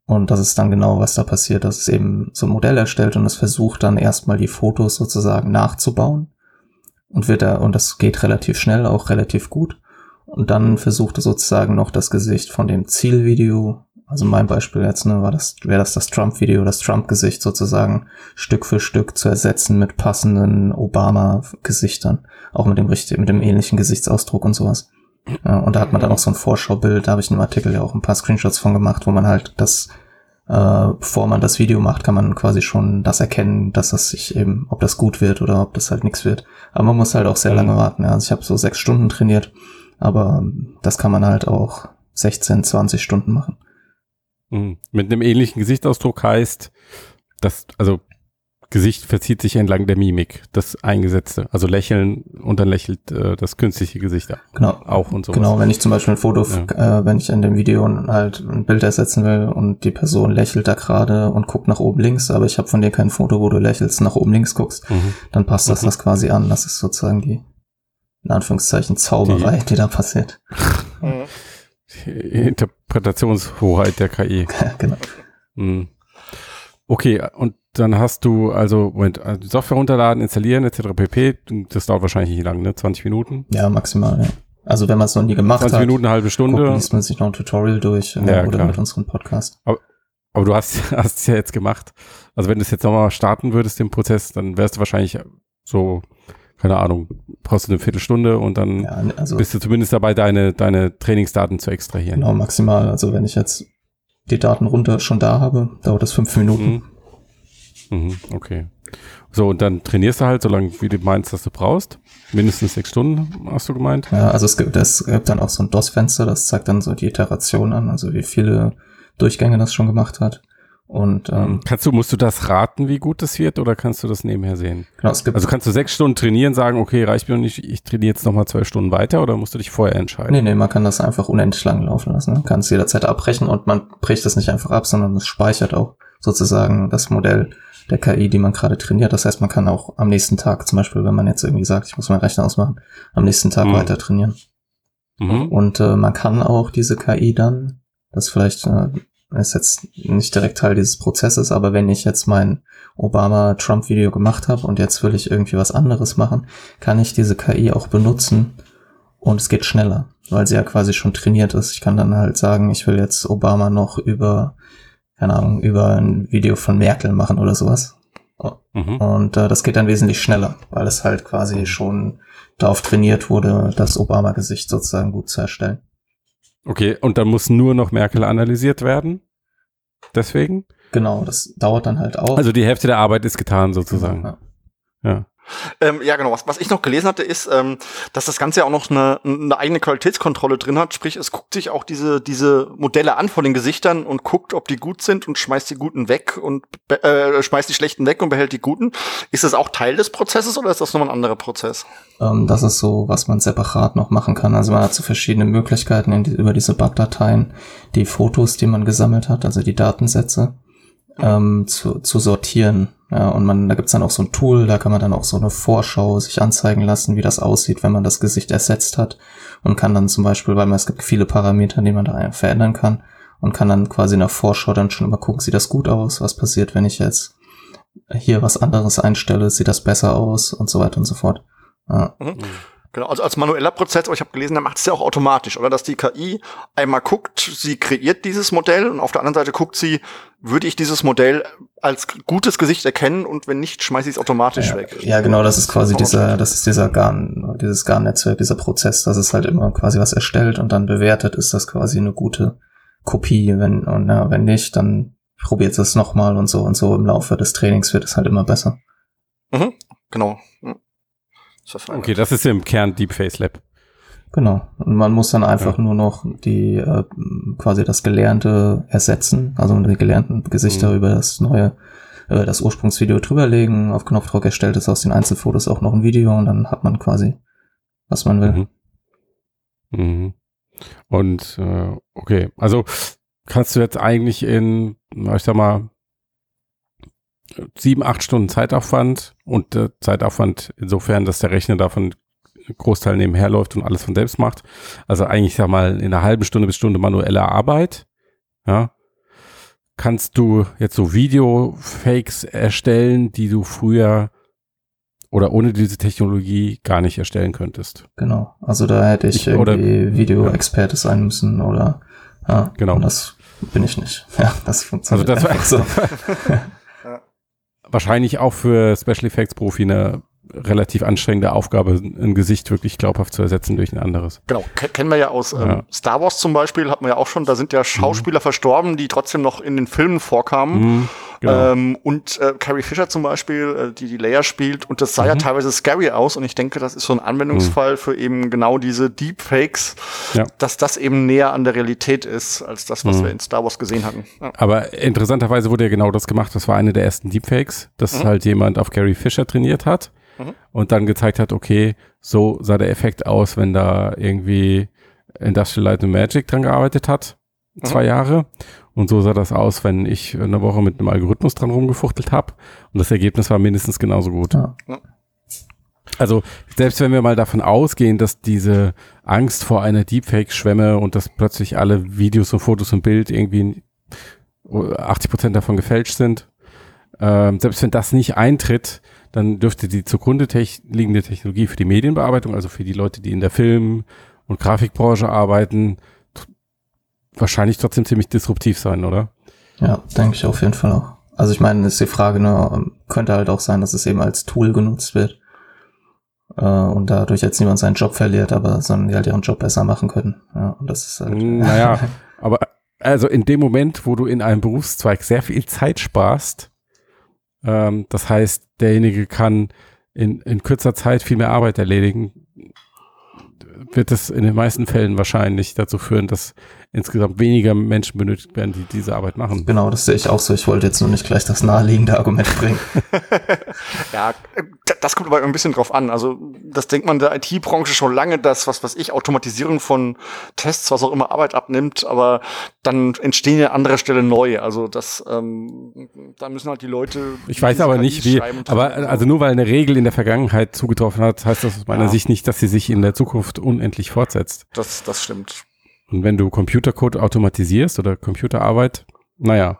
Und das ist dann genau, was da passiert, dass es eben so ein Modell erstellt und es versucht dann erstmal die Fotos sozusagen nachzubauen. Und wird da, und das geht relativ schnell, auch relativ gut. Und dann versucht es sozusagen noch das Gesicht von dem Zielvideo, also mein Beispiel jetzt, ne, war das, wäre das das Trump-Video, das Trump-Gesicht sozusagen Stück für Stück zu ersetzen mit passenden Obama-Gesichtern. Auch mit dem richtigen, mit dem ähnlichen Gesichtsausdruck und sowas. Ja, und da hat man dann auch so ein Vorschaubild, da habe ich in dem Artikel ja auch ein paar Screenshots von gemacht, wo man halt das, äh, bevor man das Video macht, kann man quasi schon das erkennen, dass das sich eben, ob das gut wird oder ob das halt nichts wird. Aber man muss halt auch sehr Mhm. lange warten. Ja. Also ich habe so sechs Stunden trainiert, aber das kann man halt auch 16, 20 Stunden machen. Mhm. Mit einem ähnlichen Gesichtsausdruck heißt, dass, also Gesicht verzieht sich entlang der Mimik, das Eingesetzte. Also lächeln und dann lächelt äh, das künstliche Gesicht Genau. auch und sowas. Genau, wenn ich zum Beispiel ein Foto, äh, wenn ich in dem Video halt ein Bild ersetzen will und die Person lächelt da gerade und guckt nach oben links, aber ich habe von dir kein Foto, wo du lächelst, nach oben links guckst, Mhm. dann passt das Mhm. das quasi an. Das ist sozusagen die, in Anführungszeichen, Zauberei, die, da passiert. Mhm. Interpretationshoheit der KI. Ja, genau. Mhm. Okay, und dann hast du also Moment, also Software runterladen, installieren etc. pp. Das dauert wahrscheinlich nicht lang, ne? 20 Minuten. Ja, maximal, ja. Also wenn man es noch nie gemacht 20 hat, Minuten, eine halbe guckt, Stunde. liest man sich noch ein Tutorial durch äh, Ja, oder klar. mit unserem Podcast. Aber du hast, hast es ja jetzt gemacht. Also wenn du es jetzt nochmal starten würdest, den Prozess, dann wärst du wahrscheinlich so, keine Ahnung, brauchst du eine Viertelstunde und dann Ja, also bist du zumindest dabei, deine, deine Trainingsdaten zu extrahieren. genau maximal. Also wenn ich jetzt die Daten runter schon da habe, dauert das fünf Minuten. Mhm. Mhm, okay. So, und dann trainierst du halt, solange wie du meinst, dass du brauchst. Mindestens sechs Stunden, hast du gemeint? Ja, also es gibt, es gibt dann auch so ein DOS-Fenster, das zeigt dann so die Iteration an, also wie viele Durchgänge das schon gemacht hat. Und ähm, Kannst du, musst du das raten, wie gut das wird, oder kannst du das nebenher sehen? genau, es gibt Also kannst du sechs Stunden trainieren, sagen, okay, reicht mir noch nicht, ich trainiere jetzt nochmal zwölf Stunden weiter, oder musst du dich vorher entscheiden? Nee, nee, man kann das einfach unendlich lang laufen lassen. Man kann es jederzeit abbrechen und man bricht es nicht einfach ab, sondern es speichert auch sozusagen das Modell der KI, die man gerade trainiert. Das heißt, man kann auch am nächsten Tag, zum Beispiel, wenn man jetzt irgendwie sagt, ich muss meinen Rechner ausmachen, am nächsten Tag Mhm. weiter trainieren. Mhm. Und äh, man kann auch diese KI dann, das vielleicht äh, ist jetzt nicht direkt Teil dieses Prozesses, aber wenn ich jetzt mein Obama-Trump-Video gemacht habe und jetzt will ich irgendwie was anderes machen, kann ich diese KI auch benutzen und es geht schneller, weil sie ja quasi schon trainiert ist. Ich kann dann halt sagen, ich will jetzt Obama noch über, keine Ahnung, über ein Video von Merkel machen oder sowas. Mhm. Und äh, das geht dann wesentlich schneller, weil es halt quasi schon darauf trainiert wurde, das Obama-Gesicht sozusagen gut zu erstellen. Okay, und dann muss nur noch Merkel analysiert werden? Deswegen? Genau, das dauert dann halt auch. Also die Hälfte der Arbeit ist getan sozusagen. Ja. Ja. Ähm, ja, genau. Was, was ich noch gelesen hatte, ist, ähm, dass das Ganze ja auch noch eine, eine eigene Qualitätskontrolle drin hat. Sprich, es guckt sich auch diese, diese Modelle an von den Gesichtern und guckt, ob die gut sind und schmeißt die guten weg und äh, schmeißt die schlechten weg und behält die guten. Ist das auch Teil des Prozesses oder ist das nochmal ein anderer Prozess? Ähm, das ist so, was man separat noch machen kann. Also man hat so verschiedene Möglichkeiten die, über diese Bug-Dateien, die Fotos, die man gesammelt hat, also die Datensätze, ähm, zu, zu sortieren. Ja, und man, da gibt's dann auch so ein Tool, da kann man dann auch so eine Vorschau sich anzeigen lassen, wie das aussieht, wenn man das Gesicht ersetzt hat. Und kann dann zum Beispiel, weil man, es gibt viele Parameter, die man da verändern kann, und kann dann quasi in der Vorschau dann schon immer gucken, sieht das gut aus, was passiert, wenn ich jetzt hier was anderes einstelle, sieht das besser aus und so weiter und so fort. Ja. Mhm. Genau, also als manueller Prozess, aber ich habe gelesen, der macht es ja auch automatisch, oder? Dass die KI einmal guckt, sie kreiert dieses Modell und auf der anderen Seite guckt sie, würde ich dieses Modell als gutes Gesicht erkennen und wenn nicht, schmeiße ich es automatisch ja, weg. Ja, genau, das ist quasi dieser, das ist dieser GAN, dieses GAN-Netzwerk, dieser Prozess, dass es halt immer quasi was erstellt und dann bewertet, ist das quasi eine gute Kopie, wenn, und ja, wenn nicht, dann probiert es nochmal und so und so im Laufe des Trainings wird es halt immer besser. Mhm, genau. Okay, das ist im Kern Deep Face Lab. Genau. Und man muss dann einfach ja. nur noch die äh, quasi das Gelernte ersetzen, also die gelernten Gesichter mhm. über das neue, äh, das Ursprungsvideo drüberlegen. Auf Knopfdruck erstellt es aus den Einzelfotos auch noch ein Video und dann hat man quasi, was man will. Mhm. Mhm. Und äh, okay, also kannst du jetzt eigentlich in, ich sag mal, sieben, acht Stunden Zeitaufwand und äh, Zeitaufwand insofern, dass der Rechner davon Großteil nebenher läuft und alles von selbst macht. Also eigentlich, sag mal, in einer halben Stunde bis Stunde manuelle Arbeit. Ja. Kannst du jetzt so Video-Fakes erstellen, die du früher oder ohne diese Technologie gar nicht erstellen könntest. Genau. Also da hätte ich, ich irgendwie Video-Experte sein müssen oder ja, genau. Und das bin ich nicht. Ja, das funktioniert also das so. wahrscheinlich auch für Special Effects Profi eine relativ anstrengende Aufgabe, ein Gesicht wirklich glaubhaft zu ersetzen durch ein anderes. Genau, kennen wir ja aus ähm, ja. Star Wars zum Beispiel, hat man ja auch schon, da sind ja Schauspieler mhm. verstorben, die trotzdem noch in den Filmen vorkamen. Mhm. Genau. Ähm, und äh, Carrie Fisher zum Beispiel, äh, die die Leia spielt, und das sah mhm. ja teilweise scary aus. Und ich denke, das ist so ein Anwendungsfall mhm. für eben genau diese Deepfakes, ja. dass das eben näher an der Realität ist, als das, was mhm. wir in Star Wars gesehen hatten. Ja. Aber interessanterweise wurde ja genau das gemacht. Das war eine der ersten Deepfakes, dass mhm. halt jemand auf Carrie Fisher trainiert hat mhm. und dann gezeigt hat, okay, so sah der Effekt aus, wenn da irgendwie Industrial Light and Magic dran gearbeitet hat. Zwei mhm. Jahre. Und so sah das aus, wenn ich eine Woche mit einem Algorithmus dran rumgefuchtelt habe. Und das Ergebnis war mindestens genauso gut. Ja. Also selbst wenn wir mal davon ausgehen, dass diese Angst vor einer Deepfake-Schwemme und dass plötzlich alle Videos und Fotos und Bild irgendwie 80 Prozent davon gefälscht sind, äh, selbst wenn das nicht eintritt, dann dürfte die zugrunde liegende Technologie für die Medienbearbeitung, also für die Leute, die in der Film- und Grafikbranche arbeiten, wahrscheinlich trotzdem ziemlich disruptiv sein, oder? Ja, denke ich auf jeden Fall auch. Also ich meine, ist die Frage, ne, könnte halt auch sein, dass es eben als Tool genutzt wird äh, und dadurch jetzt niemand seinen Job verliert, aber sondern die halt ihren Job besser machen können. Ja, und das ist halt. Hm, naja, aber also in dem Moment, wo du in einem Berufszweig sehr viel Zeit sparst, ähm, das heißt, derjenige kann in, in kürzer Zeit viel mehr Arbeit erledigen, wird es in den meisten Fällen wahrscheinlich dazu führen, dass insgesamt weniger Menschen benötigt werden, die diese Arbeit machen. Genau, das sehe ich auch so. Ich wollte jetzt nur nicht gleich das naheliegende Argument bringen. ja, das kommt aber ein bisschen drauf an. Also das denkt man der IT-Branche schon lange, dass was was ich Automatisierung von Tests, was auch immer Arbeit abnimmt, aber dann entstehen ja an anderer Stelle neu. Also das, ähm, da müssen halt die Leute. Ich weiß aber nicht, wie. Aber also nur weil eine Regel in der Vergangenheit zugetroffen hat, heißt das aus meiner ja. Sicht nicht, dass sie sich in der Zukunft unendlich fortsetzt. Das, das stimmt. Und wenn du Computercode automatisierst oder Computerarbeit, naja.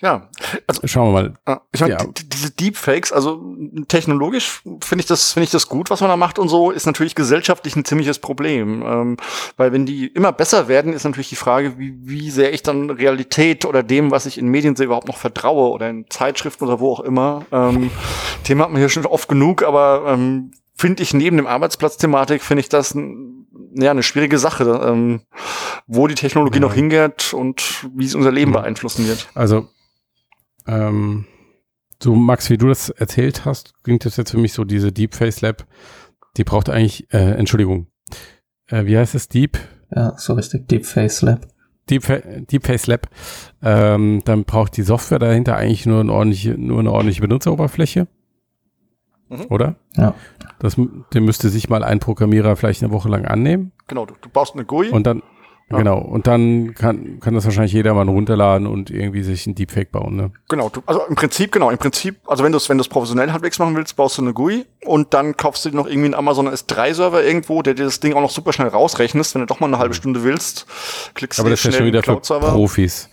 Ja, also schauen wir mal. Ah, ich meine, ja. diese Deepfakes, also technologisch finde ich das finde ich das gut, was man da macht und so, ist natürlich gesellschaftlich ein ziemliches Problem, ähm, weil wenn die immer besser werden, ist natürlich die Frage, wie, wie sehr ich dann Realität oder dem, was ich in Medien sehe, überhaupt noch vertraue oder in Zeitschriften oder wo auch immer. Ähm, Thema hat man hier schon oft genug, aber ähm, finde ich neben dem Arbeitsplatz-Thematik finde ich das ein, ja, eine schwierige Sache, ähm, wo die Technologie ja. noch hingeht und wie es unser Leben mhm. beeinflussen wird. Also, ähm, so Max, wie du das erzählt hast, klingt das jetzt für mich so, diese Deep Face Lab, die braucht eigentlich, äh, Entschuldigung, äh, wie heißt es, Deep? Ja, so richtig, Deep Face Lab. Deep, Deep Face Lab, ähm, dann braucht die Software dahinter eigentlich nur, eine ordentliche, nur eine ordentliche Benutzeroberfläche. Mhm. Oder? Ja. Das, dem müsste sich mal ein Programmierer vielleicht eine Woche lang annehmen. Genau, du, du baust eine GUI. Und dann, ja. genau, und dann kann, kann das wahrscheinlich jeder mal runterladen und irgendwie sich ein Deepfake bauen, ne? Genau, du, also im Prinzip, genau, im Prinzip, also wenn du es wenn du's professionell halbwegs machen willst, baust du eine GUI und dann kaufst du dir noch irgendwie einen Amazon S3-Server irgendwo, der dir das Ding auch noch super schnell rausrechnest, wenn du doch mal eine halbe mhm. Stunde willst, klickst Aber du das ist ja schon wieder für Profis.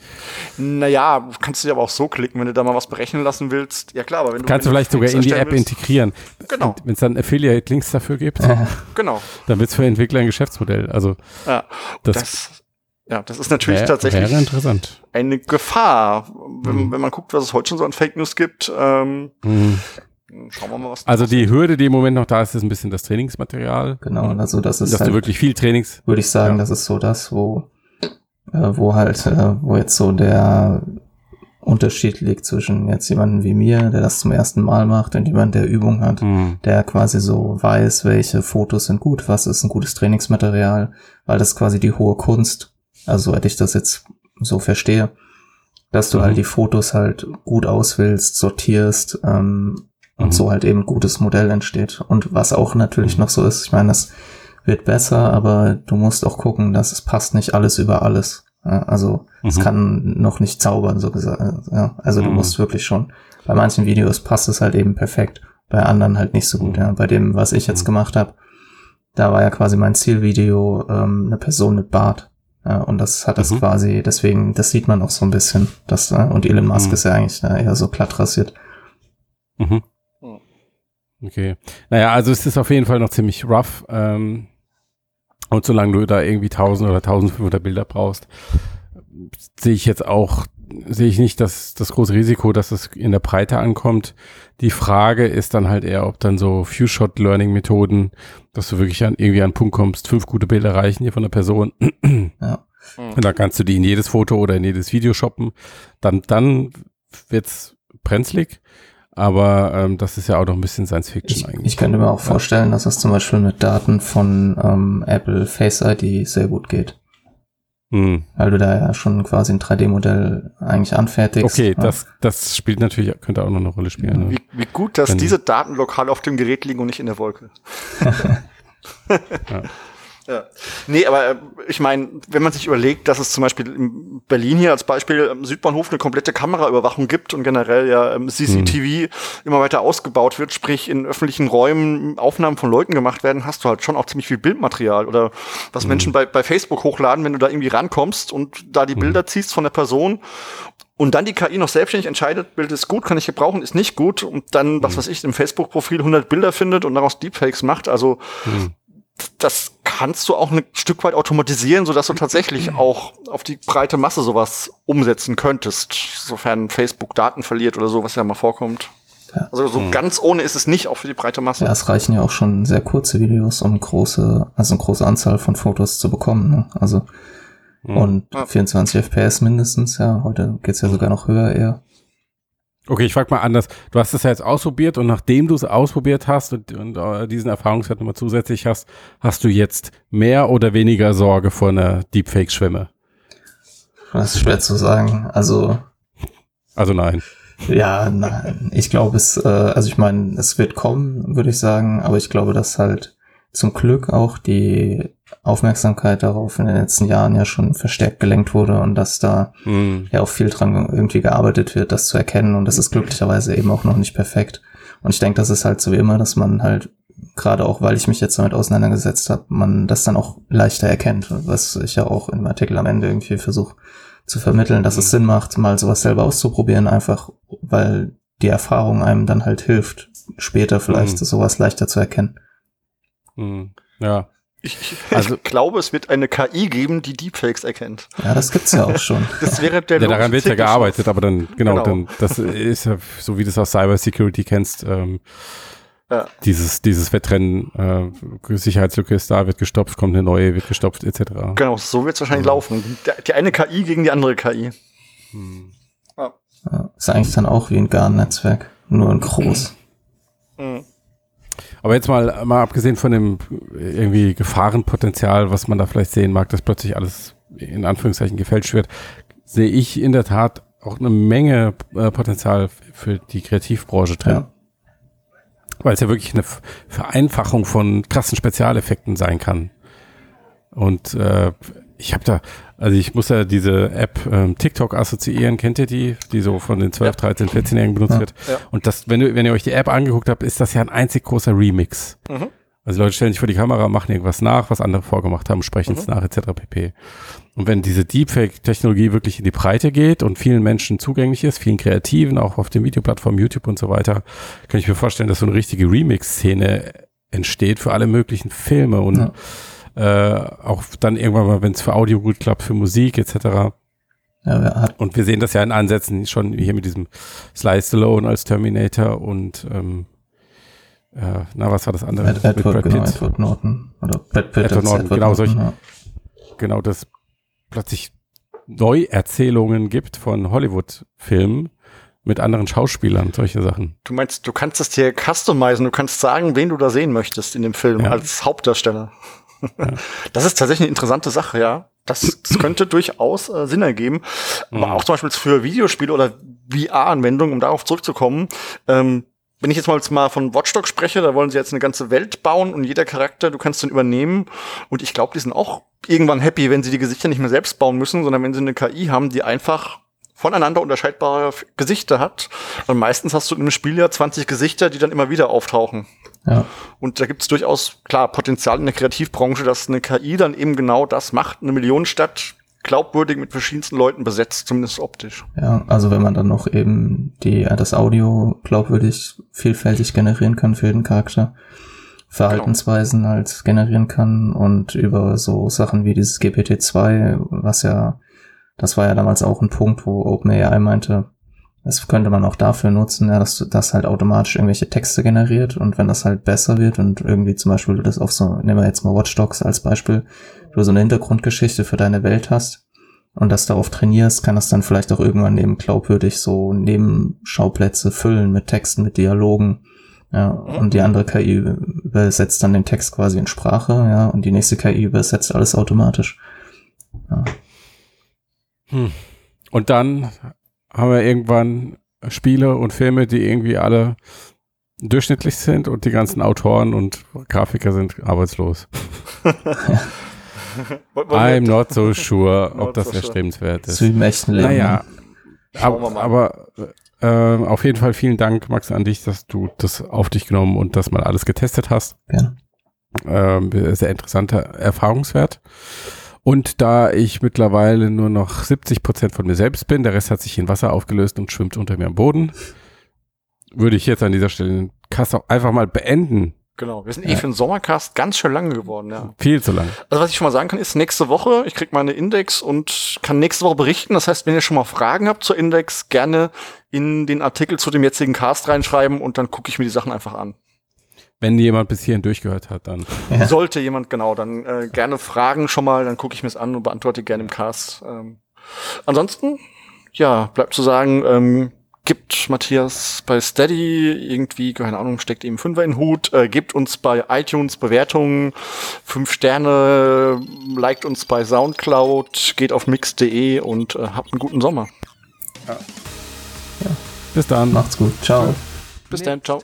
Naja, kannst du dir aber auch so klicken, wenn du da mal was berechnen lassen willst. Ja klar, aber wenn du. Kannst du vielleicht sogar in die App willst, integrieren. Genau. Wenn es dann Affiliate-Links dafür gibt, Genau. dann wird es für Entwickler ein Geschäftsmodell. Also Ja. das, Das, ja, das ist natürlich wär, tatsächlich interessant. eine Gefahr, wenn, Mhm. wenn man guckt, was es heute schon so an Fake News gibt. Ähm, Mhm. schauen wir mal, was. Also die Hürde, die im Moment noch da ist, ist ein bisschen das Trainingsmaterial. Genau, also das ist dass halt, du wirklich viel Trainings. würde ich sagen, Ja. das ist so das, wo, äh, wo halt, äh, wo jetzt so der Unterschied liegt zwischen jetzt jemandem wie mir, der das zum ersten Mal macht und jemand, der Übung hat, Mhm. der quasi so weiß, welche Fotos sind gut, was ist ein gutes Trainingsmaterial, weil das quasi die hohe Kunst, also soweit ich das jetzt so verstehe, dass du Mhm. halt die Fotos halt gut auswählst, sortierst ähm, und Mhm. so halt eben ein gutes Modell entsteht. Und was auch natürlich noch so ist, ich meine, das wird besser, aber du musst auch gucken, dass es passt nicht alles über alles. Ja, also es Mhm. kann noch nicht zaubern, so gesagt. Ja, also du Mhm. musst wirklich schon. Bei manchen Videos passt es halt eben perfekt, bei anderen halt nicht so gut. Mhm. Ja. Bei dem, was ich jetzt Mhm. gemacht habe, da war ja quasi mein Zielvideo ähm, eine Person mit Bart. Ja, und das hat das Mhm. quasi, deswegen, das sieht man auch so ein bisschen. Das, äh, und Elon Musk Mhm. ist ja eigentlich äh, eher so glatt rasiert. Okay. Naja, also es ist auf jeden Fall noch ziemlich rough. Ähm, und solange du da irgendwie 1000 oder 1500 Bilder brauchst, sehe ich jetzt auch, sehe ich nicht das, das große Risiko, dass es in der Breite ankommt. Die Frage ist dann halt eher, ob dann so Few-Shot-Learning-Methoden, dass du wirklich an, irgendwie an einen Punkt kommst, fünf gute Bilder reichen hier von der Person. Ja. Mhm. Und dann kannst du die in jedes Foto oder in jedes Video shoppen. Dann, dann wird's brenzlig. Aber ähm, das ist ja auch noch ein bisschen Science Fiction Ich, eigentlich. ich könnte mir auch vorstellen, dass das zum Beispiel mit Daten von ähm, Apple Face ID sehr gut geht. Hm. Weil du da ja schon quasi ein 3D-Modell eigentlich anfertigst. Okay, Ja. das, das spielt natürlich, könnte auch noch eine Rolle spielen. Ne? Wie, wie gut, dass Wenn- diese Daten lokal auf dem Gerät liegen und nicht in der Wolke. Ja. Ja. Nee, aber äh, ich meine, wenn man sich überlegt, dass es zum Beispiel in Berlin hier als Beispiel am Südbahnhof eine komplette Kameraüberwachung gibt und generell ja ähm, CCTV immer weiter ausgebaut wird, sprich in öffentlichen Räumen Aufnahmen von Leuten gemacht werden, hast du halt schon auch ziemlich viel Bildmaterial oder was Menschen bei, bei Facebook hochladen, wenn du da irgendwie rankommst und da die Bilder ziehst von der Person und dann die KI noch selbstständig entscheidet, Bild ist gut, kann ich gebrauchen, ist nicht gut und dann, was weiß ich, im Facebook-Profil 100 Bilder findet und daraus Deepfakes macht. Also Hm. Das kannst du auch ein Stück weit automatisieren, sodass du tatsächlich auch auf die breite Masse sowas umsetzen könntest, sofern Facebook Daten verliert oder so, was ja mal vorkommt. Ja. Also so ganz ohne ist es nicht, auch für die breite Masse. Ja, es reichen ja auch schon sehr kurze Videos, um große, also eine große Anzahl von Fotos zu bekommen. Ne? Also Hm. und Ja. 24 FPS mindestens, ja. Heute geht's ja sogar noch höher eher. Okay, ich frage mal anders. Du hast es ja jetzt ausprobiert und nachdem du es ausprobiert hast und, und äh, diesen Erfahrungswert nochmal zusätzlich hast, hast du jetzt mehr oder weniger Sorge vor einer Deepfake-Schwemme? Das ist schwer zu sagen. Also Also nein. Ja, nein. Ich glaube es, äh, also ich meine, es wird kommen, würde ich sagen, aber ich glaube, dass halt zum Glück auch die Aufmerksamkeit darauf in den letzten Jahren ja schon verstärkt gelenkt wurde und dass da Hm. ja auch viel dran irgendwie gearbeitet wird, das zu erkennen und das ist glücklicherweise eben auch noch nicht perfekt. Und ich denke, das ist halt so wie immer, dass man halt, gerade auch weil ich mich jetzt damit auseinandergesetzt habe, man das dann auch leichter erkennt, was ich ja auch im Artikel am Ende irgendwie versuche zu vermitteln, dass es Sinn macht, mal sowas selber auszuprobieren, einfach weil die Erfahrung einem dann halt hilft, später vielleicht Mhm. sowas leichter zu erkennen. Hm. Ja. Ich, ich, Also- ich glaube, es wird eine KI geben, die Deepfakes erkennt. Ja, das gibt's ja auch schon. Das wäre der Ja, daran wird ja gearbeitet, aber dann, genau, Genau. dann, das ist ja, so wie du es aus Cyber Security kennst, ähm, Ja. dieses, dieses Wettrennen, äh, Sicherheitslücke ist da, wird gestopft, kommt eine neue, wird gestopft, etc. Genau, so wird es wahrscheinlich Ja. laufen. Die, die eine KI gegen die andere KI. Hm. Ja, ist eigentlich dann auch wie ein GAN-Netzwerk, nur in groß. Mhm. Aber jetzt mal, mal abgesehen von dem irgendwie Gefahrenpotenzial, was man da vielleicht sehen mag, dass plötzlich alles in Anführungszeichen gefälscht wird, sehe ich in der Tat auch eine Menge äh, Potenzial für die Kreativbranche drin. Ja. Weil es ja wirklich eine Vereinfachung von krassen Spezialeffekten sein kann. Und äh, ich habe da, also ich muss ja diese App ähm, TikTok assoziieren, kennt ihr die, die so von den 12, 13, 14-Jährigen benutzt Ja. wird? Ja. Und das, wenn, du, wenn ihr euch die App angeguckt habt, ist das ja ein einzig großer Remix. Mhm. Also Leute stellen sich vor die Kamera, machen irgendwas nach, was andere vorgemacht haben, sprechen es mhm. nach, etc. pp. Und wenn diese Deepfake-Technologie wirklich in die Breite geht und vielen Menschen zugänglich ist, vielen Kreativen, auch auf den Videoplattformen YouTube und so weiter, kann ich mir vorstellen, dass so eine richtige Remix-Szene entsteht für alle möglichen Filme und ja. Äh, auch dann irgendwann mal, wenn es für Audio gut klappt, für Musik etc. Ja, und wir sehen das ja in Ansätzen schon hier mit diesem Sly Stallone als Terminator und ähm, äh, na, was war das andere? Ed, Edward, Brad genau, Edward Norton. Oder Brad Pitt Edward Norton, Edward genau, solch, ja. genau, das plötzlich Neuerzählungen gibt von Hollywood-Filmen mit anderen Schauspielern, solche Sachen. Du meinst, du kannst es dir customizen, du kannst sagen, wen du da sehen möchtest in dem Film ja. als Hauptdarsteller. Ja. Das ist tatsächlich eine interessante Sache, ja. Das, das könnte durchaus äh, Sinn ergeben. Aber mhm. auch zum Beispiel für Videospiele oder VR-Anwendungen, um darauf zurückzukommen, ähm, wenn ich jetzt mal, mal von Watchdog spreche, da wollen sie jetzt eine ganze Welt bauen und jeder Charakter, du kannst den übernehmen. Und ich glaube, die sind auch irgendwann happy, wenn sie die Gesichter nicht mehr selbst bauen müssen, sondern wenn sie eine KI haben, die einfach voneinander unterscheidbare Gesichter hat. Und meistens hast du in einem Spiel ja 20 Gesichter, die dann immer wieder auftauchen. Ja. Und da gibt es durchaus, klar, Potenzial in der Kreativbranche, dass eine KI dann eben genau das macht. Eine Millionenstadt glaubwürdig mit verschiedensten Leuten besetzt, zumindest optisch. Ja, also wenn man dann noch eben die, das Audio glaubwürdig vielfältig generieren kann für jeden Charakter, Verhaltensweisen genau. halt generieren kann und über so Sachen wie dieses GPT-2, was ja, das war ja damals auch ein Punkt, wo OpenAI meinte, das könnte man auch dafür nutzen, ja, dass das halt automatisch irgendwelche Texte generiert und wenn das halt besser wird und irgendwie zum Beispiel du das auf so, nehmen wir jetzt mal Watch Dogs als Beispiel, du so eine Hintergrundgeschichte für deine Welt hast und das darauf trainierst, kann das dann vielleicht auch irgendwann neben glaubwürdig so Nebenschauplätze füllen mit Texten, mit Dialogen, ja, und die andere KI übersetzt dann den Text quasi in Sprache, ja, und die nächste KI übersetzt alles automatisch. Ja. Hm. Und dann haben wir irgendwann Spiele und Filme, die irgendwie alle durchschnittlich sind und die ganzen Autoren und Grafiker sind arbeitslos. I'm not so sure, ob das so erstrebenswert ist. Zu im echten Leben. Naja, aber, aber äh, auf jeden Fall vielen Dank, Max, an dich, dass du das auf dich genommen und das mal alles getestet hast. Gerne. Ähm, sehr interessanter Erfahrungswert. Und da ich mittlerweile nur noch 70 Prozent von mir selbst bin, der Rest hat sich in Wasser aufgelöst und schwimmt unter mir am Boden, würde ich jetzt an dieser Stelle den Cast auch einfach mal beenden. Genau, wir sind eh ja. eh für den Sommercast ganz schön lange geworden, ja. Viel zu lang. Also was ich schon mal sagen kann, ist nächste Woche, ich krieg meine Index und kann nächste Woche berichten. Das heißt, wenn ihr schon mal Fragen habt zur Index, gerne in den Artikel zu dem jetzigen Cast reinschreiben und dann gucke ich mir die Sachen einfach an. Wenn jemand bis hierhin durchgehört hat, dann. Ja. Sollte jemand, genau, dann äh, gerne fragen schon mal, dann gucke ich mir es an und beantworte gerne im Cast. Ähm, ansonsten, ja, bleibt zu sagen, ähm, gibt Matthias bei Steady irgendwie, keine Ahnung, steckt ihm Fünfer in den Hut, äh, gibt uns bei iTunes Bewertungen, fünf Sterne, liked uns bei Soundcloud, geht auf mix.de und äh, habt einen guten Sommer. Ja. ja. Bis dann. Macht's gut. Ciao. Bis dann. Ciao.